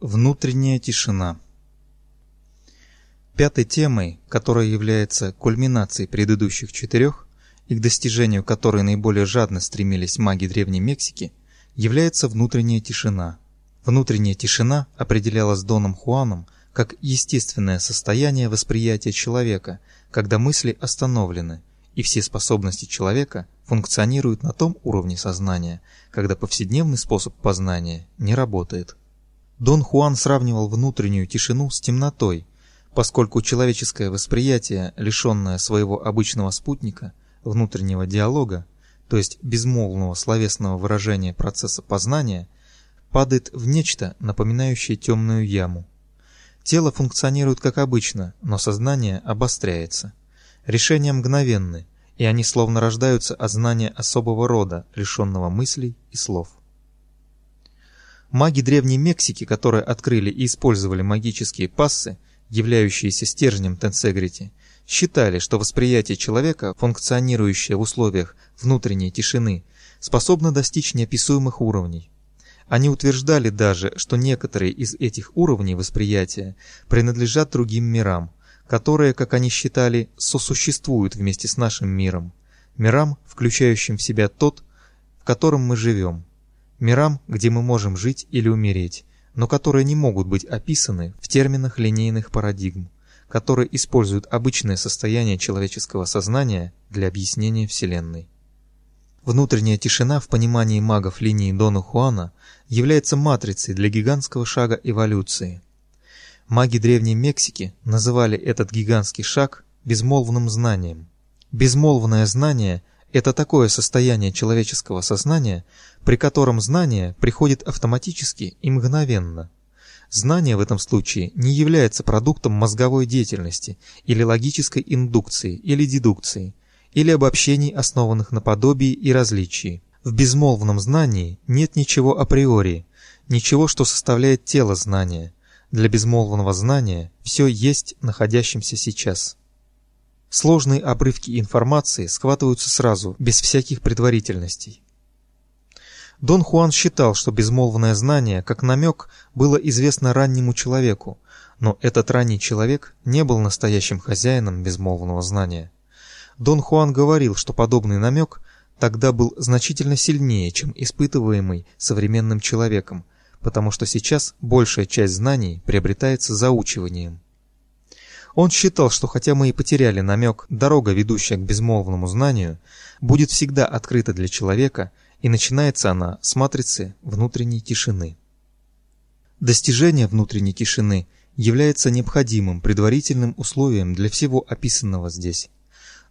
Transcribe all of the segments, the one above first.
Внутренняя тишина Пятой темой, которая является кульминацией предыдущих четырех и к достижению которой наиболее жадно стремились маги Древней Мексики, является внутренняя тишина. Внутренняя тишина определялась Доном Хуаном как естественное состояние восприятия человека, когда мысли остановлены, и все способности человека функционируют на том уровне сознания, когда повседневный способ познания не работает. Дон Хуан сравнивал внутреннюю тишину с темнотой, поскольку человеческое восприятие, лишенное своего обычного спутника, внутреннего диалога, то есть безмолвного словесного выражения процесса познания, падает в нечто, напоминающее темную яму. Тело функционирует как обычно, но сознание обостряется. Решения мгновенны, и они словно рождаются от знания особого рода, лишенного мыслей и слов. Маги Древней Мексики, которые открыли и использовали магические пассы, являющиеся стержнем Тенсегрити, считали, что восприятие человека, функционирующее в условиях внутренней тишины, способно достичь неописуемых уровней. Они утверждали даже, что некоторые из этих уровней восприятия принадлежат другим мирам, которые, как они считали, сосуществуют вместе с нашим миром, мирам, включающим в себя тот, в котором мы живем мирам, где мы можем жить или умереть, но которые не могут быть описаны в терминах линейных парадигм, которые используют обычное состояние человеческого сознания для объяснения Вселенной. Внутренняя тишина в понимании магов линии Дона Хуана является матрицей для гигантского шага эволюции. Маги Древней Мексики называли этот гигантский шаг безмолвным знанием. Безмолвное знание это такое состояние человеческого сознания, при котором знание приходит автоматически и мгновенно. Знание в этом случае не является продуктом мозговой деятельности или логической индукции или дедукции, или обобщений, основанных на подобии и различии. В безмолвном знании нет ничего априори, ничего, что составляет тело знания. Для безмолвного знания все есть находящимся сейчас. Сложные обрывки информации схватываются сразу, без всяких предварительностей. Дон Хуан считал, что безмолвное знание, как намек, было известно раннему человеку, но этот ранний человек не был настоящим хозяином безмолвного знания. Дон Хуан говорил, что подобный намек тогда был значительно сильнее, чем испытываемый современным человеком, потому что сейчас большая часть знаний приобретается заучиванием. Он считал, что хотя мы и потеряли намек, дорога, ведущая к безмолвному знанию, будет всегда открыта для человека, и начинается она с матрицы внутренней тишины. Достижение внутренней тишины является необходимым предварительным условием для всего описанного здесь.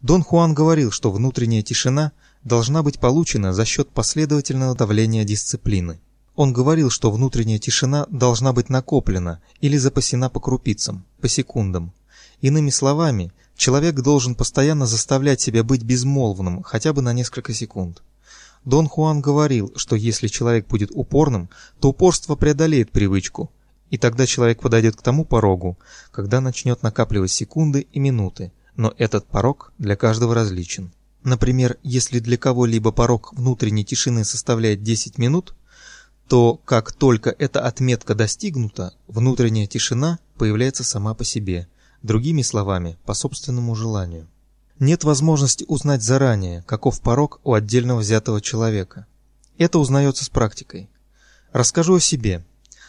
Дон Хуан говорил, что внутренняя тишина должна быть получена за счет последовательного давления дисциплины. Он говорил, что внутренняя тишина должна быть накоплена или запасена по крупицам, по секундам, Иными словами, человек должен постоянно заставлять себя быть безмолвным хотя бы на несколько секунд. Дон Хуан говорил, что если человек будет упорным, то упорство преодолеет привычку, и тогда человек подойдет к тому порогу, когда начнет накапливать секунды и минуты, но этот порог для каждого различен. Например, если для кого-либо порог внутренней тишины составляет 10 минут, то как только эта отметка достигнута, внутренняя тишина появляется сама по себе – другими словами, по собственному желанию. Нет возможности узнать заранее, каков порог у отдельно взятого человека. Это узнается с практикой. Расскажу о себе.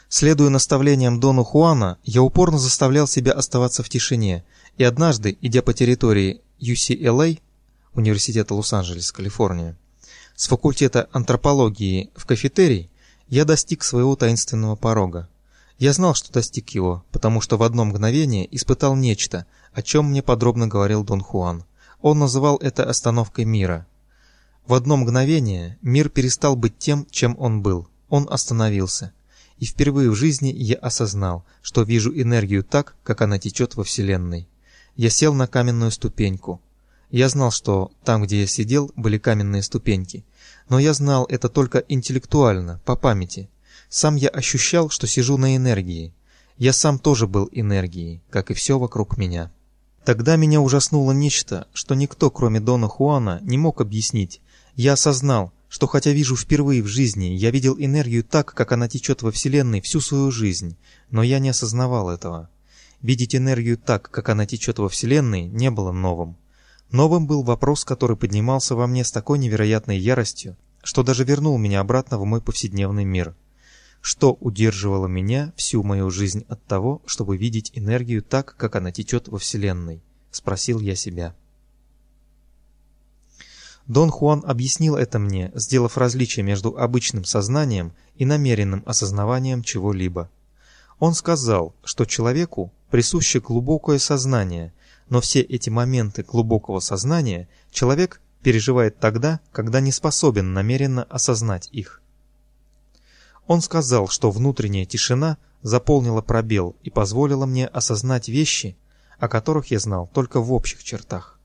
Следуя наставлениям Дона Хуана, я упорно заставлял себя оставаться в тишине, и однажды, идя по территории UCLA, Университета Лос-Анджелес, Калифорния, с факультета антропологии в кафетерий, я достиг своего таинственного порога. Я знал, что достиг его, потому что в одно мгновение испытал нечто, о чем мне подробно говорил Дон Хуан. Он называл это остановкой мира. В одно мгновение мир перестал быть тем, чем он был. Он остановился. И впервые в жизни я осознал, что вижу энергию так, как она течет во Вселенной. Я сел на каменную ступеньку. Я знал, что там, где я сидел, были каменные ступеньки. Но я знал это только интеллектуально, по памяти. Сам я ощущал, что сижу на энергии. Я сам тоже был энергией, как и все вокруг меня. Тогда меня ужаснуло нечто, что никто, кроме Дона Хуана, не мог объяснить. Я осознал, что хотя вижу впервые в жизни, я видел энергию так, как она течет во Вселенной всю свою жизнь, но я не осознавал этого. Видеть энергию так, как она течет во Вселенной, не было новым. Новым был вопрос, который поднимался во мне с такой невероятной яростью, что даже вернул меня обратно в мой повседневный мир. Что удерживало меня всю мою жизнь от того, чтобы видеть энергию так, как она течет во Вселенной? Спросил я себя. Дон Хуан объяснил это мне, сделав различие между обычным сознанием и намеренным осознаванием чего-либо. Он сказал, что человеку присуще глубокое сознание, но все эти моменты глубокого сознания человек переживает тогда, когда не способен намеренно осознать их. Он сказал, что внутренняя тишина заполнила пробел и позволила мне осознать вещи, о которых я знал только в общих чертах.